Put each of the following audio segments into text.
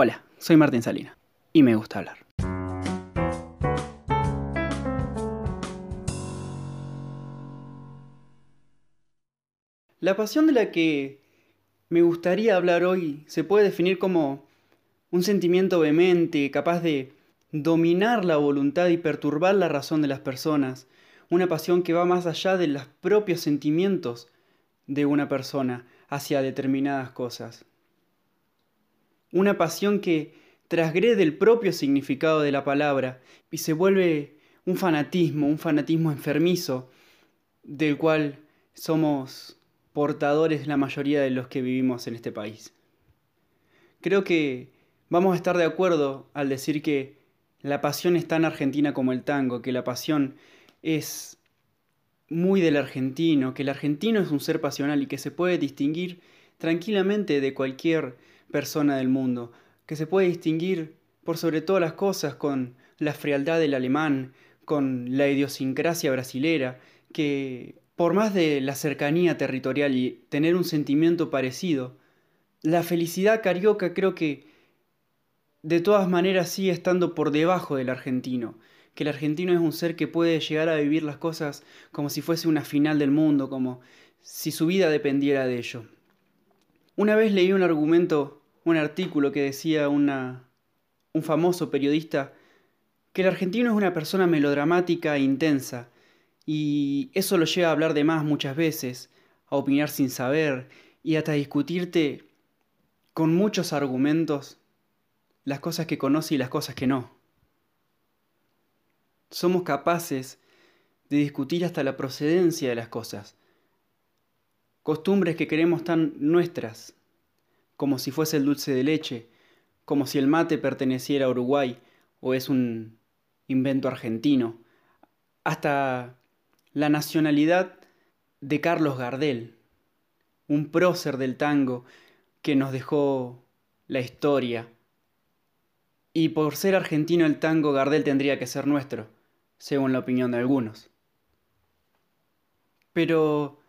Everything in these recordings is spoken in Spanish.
Hola, soy Martín Salina y me gusta hablar. La pasión de la que me gustaría hablar hoy se puede definir como un sentimiento vehemente, capaz de dominar la voluntad y perturbar la razón de las personas, una pasión que va más allá de los propios sentimientos de una persona hacia determinadas cosas. Una pasión que trasgrede el propio significado de la palabra y se vuelve un fanatismo, un fanatismo enfermizo, del cual somos portadores la mayoría de los que vivimos en este país. Creo que vamos a estar de acuerdo al decir que la pasión es tan argentina como el tango, que la pasión es muy del argentino, que el argentino es un ser pasional y que se puede distinguir tranquilamente de cualquier persona del mundo, que se puede distinguir por sobre todas las cosas con la frialdad del alemán, con la idiosincrasia brasilera, que por más de la cercanía territorial y tener un sentimiento parecido, la felicidad carioca creo que de todas maneras sigue estando por debajo del argentino, que el argentino es un ser que puede llegar a vivir las cosas como si fuese una final del mundo, como si su vida dependiera de ello. Una vez leí un argumento, un artículo que decía una, un famoso periodista que el argentino es una persona melodramática e intensa, y eso lo lleva a hablar de más muchas veces, a opinar sin saber y hasta discutirte con muchos argumentos las cosas que conoce y las cosas que no. Somos capaces de discutir hasta la procedencia de las cosas, costumbres que queremos tan nuestras, como si fuese el dulce de leche, como si el mate perteneciera a Uruguay o es un invento argentino, hasta la nacionalidad de Carlos Gardel, un prócer del tango que nos dejó la historia y por ser argentino el tango Gardel tendría que ser nuestro, según la opinión de algunos. Pero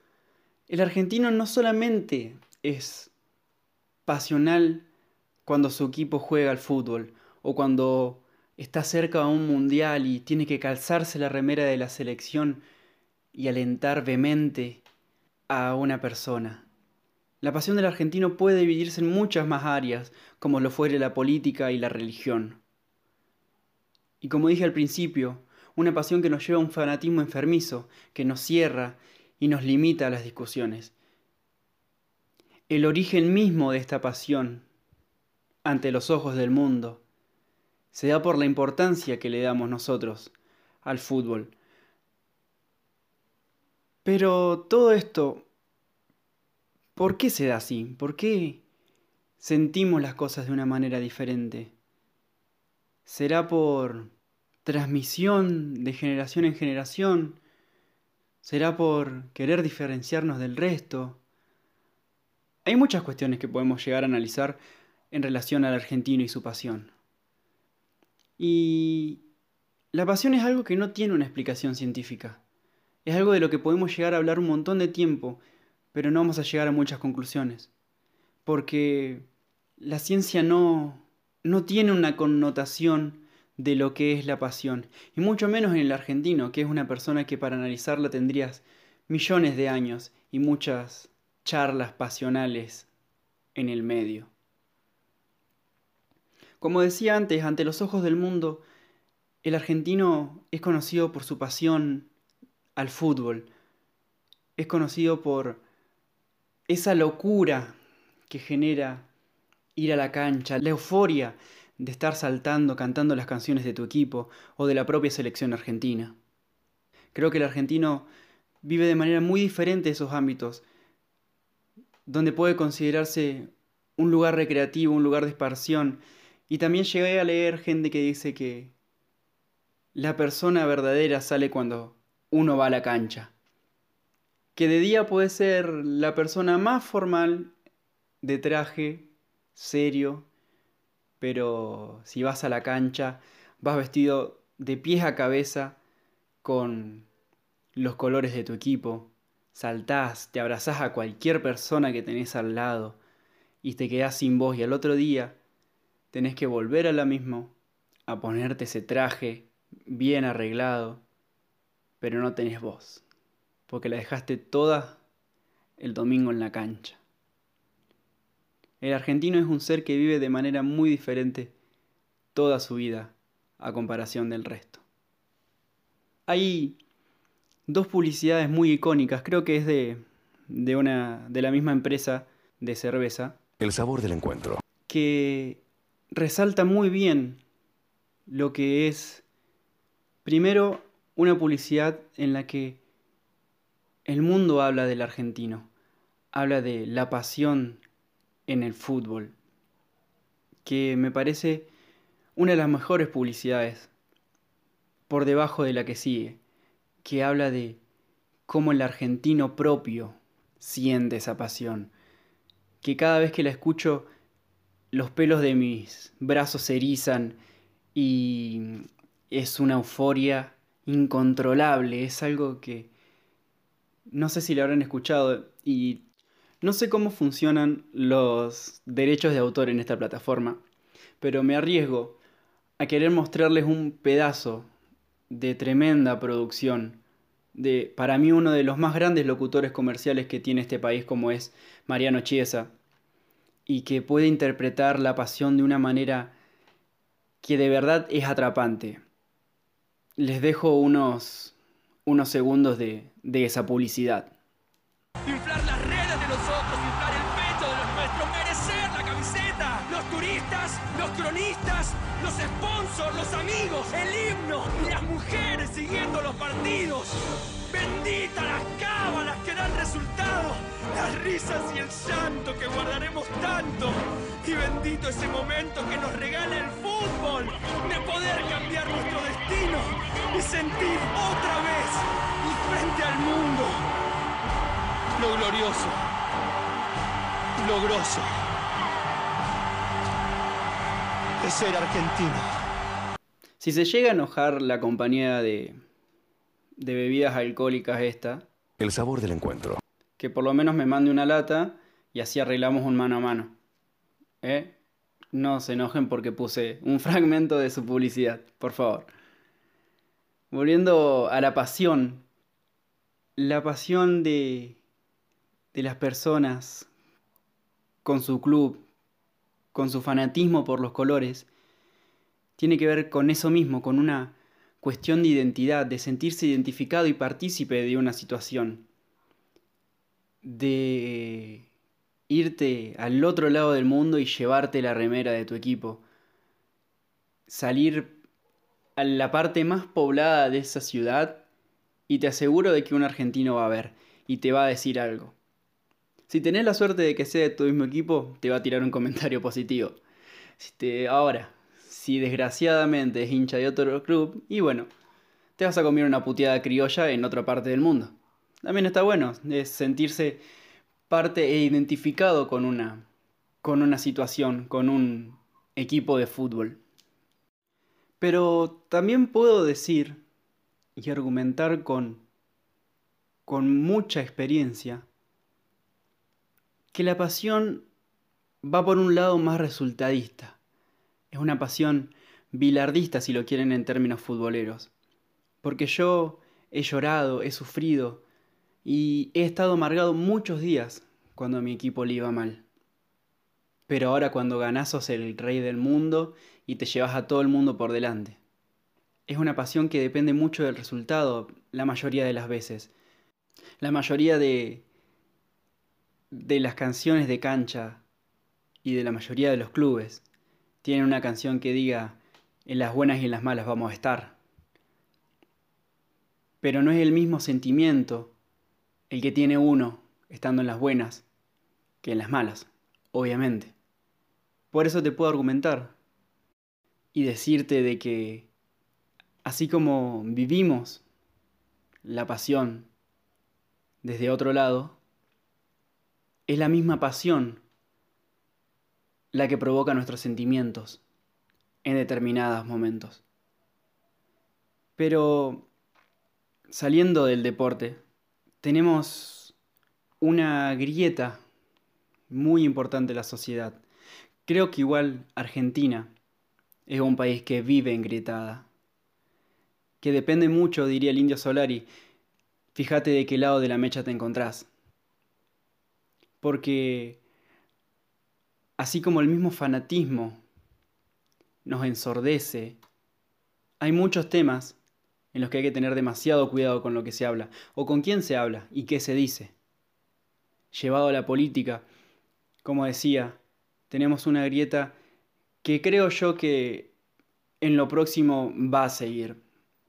el argentino no solamente es pasional cuando su equipo juega al fútbol o cuando está cerca de un mundial y tiene que calzarse la remera de la selección y alentar vehemente a una persona. La pasión del argentino puede dividirse en muchas más áreas, como lo fuere la política y la religión. Y como dije al principio, una pasión que nos lleva a un fanatismo enfermizo, que nos cierra y nos limita a las discusiones. El origen mismo de esta pasión, ante los ojos del mundo, se da por la importancia que le damos nosotros al fútbol. Pero todo esto ¿Por qué se da así? ¿Por qué sentimos las cosas de una manera diferente? ¿Será por transmisión de generación en generación? ¿Será por querer diferenciarnos del resto? Hay muchas cuestiones que podemos llegar a analizar en relación al argentino y su pasión. Y la pasión es algo que no tiene una explicación científica. Es algo de lo que podemos llegar a hablar un montón de tiempo pero no vamos a llegar a muchas conclusiones, porque la ciencia no, no tiene una connotación de lo que es la pasión, y mucho menos en el argentino, que es una persona que para analizarla tendrías millones de años y muchas charlas pasionales en el medio. Como decía antes, ante los ojos del mundo, el argentino es conocido por su pasión al fútbol, es conocido por esa locura que genera ir a la cancha, la euforia de estar saltando, cantando las canciones de tu equipo o de la propia selección argentina. Creo que el argentino vive de manera muy diferente esos ámbitos, donde puede considerarse un lugar recreativo, un lugar de esparción, y también llegué a leer gente que dice que la persona verdadera sale cuando uno va a la cancha. Que de día puede ser la persona más formal, de traje, serio, pero si vas a la cancha, vas vestido de pies a cabeza con los colores de tu equipo, saltás, te abrazás a cualquier persona que tenés al lado y te quedás sin voz y al otro día tenés que volver a la misma, a ponerte ese traje bien arreglado, pero no tenés voz, porque la dejaste toda el domingo en la cancha. El argentino es un ser que vive de manera muy diferente toda su vida a comparación del resto. Hay dos publicidades muy icónicas, creo que es de, de, una, de la misma empresa de cerveza. El sabor del encuentro. Que resalta muy bien lo que es, primero, una publicidad en la que el mundo habla del argentino, habla de la pasión en el fútbol, que me parece una de las mejores publicidades, por debajo de la que sigue, que habla de cómo el argentino propio siente esa pasión, que cada vez que la escucho los pelos de mis brazos se erizan y es una euforia incontrolable, es algo que no sé si lo habrán escuchado y no sé cómo funcionan los derechos de autor en esta plataforma, pero me arriesgo a querer mostrarles un pedazo de tremenda producción de para mí uno de los más grandes locutores comerciales que tiene este país como es Mariano Chiesa y que puede interpretar la pasión de una manera que de verdad es atrapante. Les dejo unos, unos segundos de, de esa publicidad. Turistas, los cronistas, los sponsors, los amigos, el himno y las mujeres siguiendo los partidos. Bendita las cábalas que dan resultado, las risas y el llanto que guardaremos tanto. Y bendito ese momento que nos regala el fútbol, de poder cambiar nuestro destino y sentir otra vez y frente al mundo lo glorioso, lo grosso de ser argentino. Si se llega a enojar la compañía de, de bebidas alcohólicas esta, El sabor del encuentro. que por lo menos me mande una lata y así arreglamos un mano a mano. ¿Eh? No se enojen porque puse un fragmento de su publicidad, por favor. Volviendo a la pasión, la pasión de, de las personas con su club, con su fanatismo por los colores, tiene que ver con eso mismo, con una cuestión de identidad, de sentirse identificado y partícipe de una situación, de irte al otro lado del mundo y llevarte la remera de tu equipo, salir a la parte más poblada de esa ciudad y te aseguro de que un argentino va a ver y te va a decir algo. Si tenés la suerte de que sea de tu mismo equipo, te va a tirar un comentario positivo. Si te- ahora, si desgraciadamente es hincha de otro club, y bueno, te vas a comer una puteada criolla en otra parte del mundo. También está bueno, sentirse parte e identificado con una, con una situación, con un equipo de fútbol. Pero también puedo decir y argumentar con, con mucha experiencia que la pasión va por un lado más resultadista. Es una pasión bilardista si lo quieren en términos futboleros. Porque yo he llorado, he sufrido y he estado amargado muchos días cuando mi equipo le iba mal. Pero ahora cuando ganás sos el rey del mundo y te llevas a todo el mundo por delante. Es una pasión que depende mucho del resultado la mayoría de las veces. La mayoría de, de las canciones de cancha y de la mayoría de los clubes tienen una canción que diga en las buenas y en las malas vamos a estar. Pero no es el mismo sentimiento el que tiene uno estando en las buenas que en las malas, obviamente. Por eso te puedo argumentar y decirte de que así como vivimos la pasión desde otro lado, es la misma pasión la que provoca nuestros sentimientos en determinados momentos. Pero saliendo del deporte, tenemos una grieta muy importante en la sociedad, Creo que igual Argentina es un país que vive engrietada, que depende mucho, diría el indio Solari, fíjate de qué lado de la mecha te encontrás. Porque así como el mismo fanatismo nos ensordece, hay muchos temas en los que hay que tener demasiado cuidado con lo que se habla, o con quién se habla y qué se dice. Llevado a la política, como decía, tenemos una grieta que creo yo que en lo próximo va a seguir,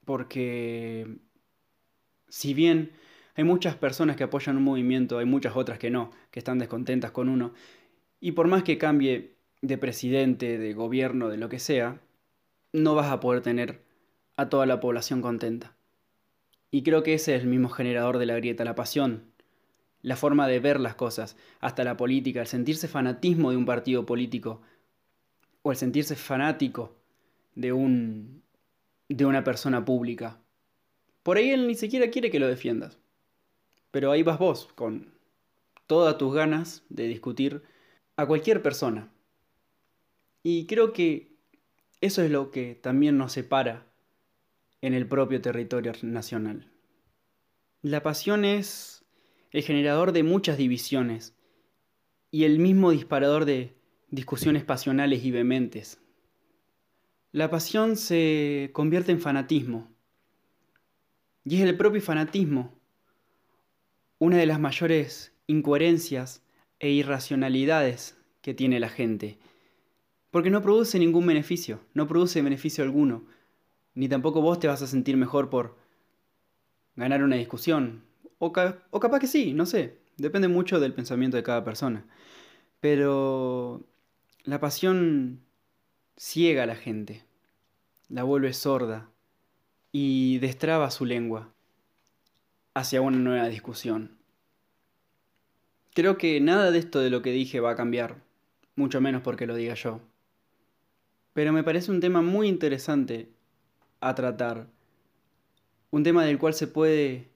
porque si bien hay muchas personas que apoyan un movimiento, hay muchas otras que no, que están descontentas con uno, y por más que cambie de presidente, de gobierno, de lo que sea, no vas a poder tener a toda la población contenta. Y creo que ese es el mismo generador de la grieta, la pasión, la forma de ver las cosas, hasta la política, el sentirse fanatismo de un partido político, o el sentirse fanático de un de una persona pública. Por ahí él ni siquiera quiere que lo defiendas. Pero ahí vas vos, con todas tus ganas de discutir a cualquier persona. Y creo que eso es lo que también nos separa en el propio territorio nacional. La pasión es el generador de muchas divisiones y el mismo disparador de discusiones pasionales y vehementes. La pasión se convierte en fanatismo y es el propio fanatismo una de las mayores incoherencias e irracionalidades que tiene la gente. Porque no produce ningún beneficio, no produce beneficio alguno, ni tampoco vos te vas a sentir mejor por ganar una discusión. O, o capaz que sí, no sé, depende mucho del pensamiento de cada persona. Pero la pasión ciega a la gente, la vuelve sorda y destraba su lengua hacia una nueva discusión. Creo que nada de esto de lo que dije va a cambiar, mucho menos porque lo diga yo. Pero me parece un tema muy interesante a tratar, un tema del cual se puede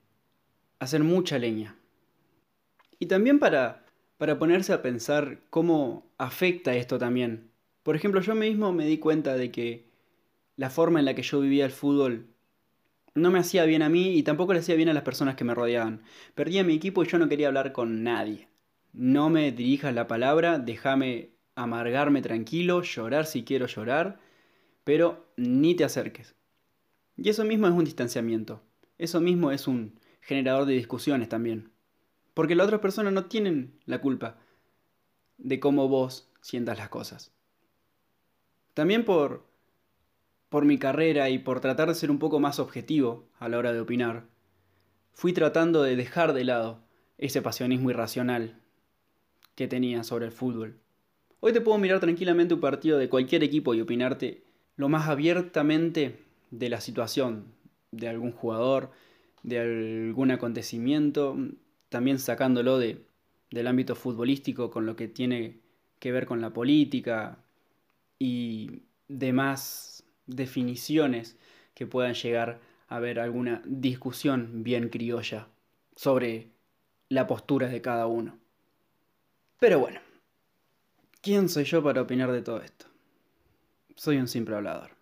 hacer mucha leña. Y también para, para ponerse a pensar cómo afecta esto también. Por ejemplo, yo mismo me di cuenta de que la forma en la que yo vivía el fútbol no me hacía bien a mí y tampoco le hacía bien a las personas que me rodeaban. Perdía mi equipo y yo no quería hablar con nadie. No me dirijas la palabra, déjame amargarme tranquilo, llorar si quiero llorar, pero ni te acerques. Y eso mismo es un distanciamiento. Eso mismo es un generador de discusiones también. Porque las otras personas no tienen la culpa de cómo vos sientas las cosas. También por por mi carrera y por tratar de ser un poco más objetivo a la hora de opinar, fui tratando de dejar de lado ese pasionismo irracional que tenía sobre el fútbol. Hoy te puedo mirar tranquilamente un partido de cualquier equipo y opinarte lo más abiertamente de la situación, de algún jugador, de algún acontecimiento, también sacándolo de, del ámbito futbolístico con lo que tiene que ver con la política y demás definiciones que puedan llegar a haber alguna discusión bien criolla sobre la postura de cada uno. Pero bueno, ¿quién soy yo para opinar de todo esto? Soy un simple hablador.